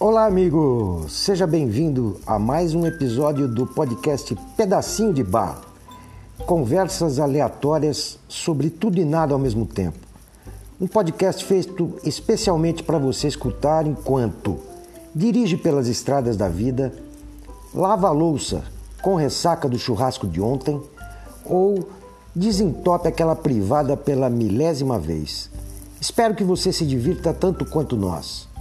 Olá, amigo! Seja bem-vindo a mais um episódio do podcast Pedacinho de Bar. Conversas aleatórias sobre tudo e nada ao mesmo tempo. Um podcast feito especialmente para você escutar enquanto dirige pelas estradas da vida, lava a louça com ressaca do churrasco de ontem ou desentope aquela privada pela milésima vez. Espero que você se divirta tanto quanto nós.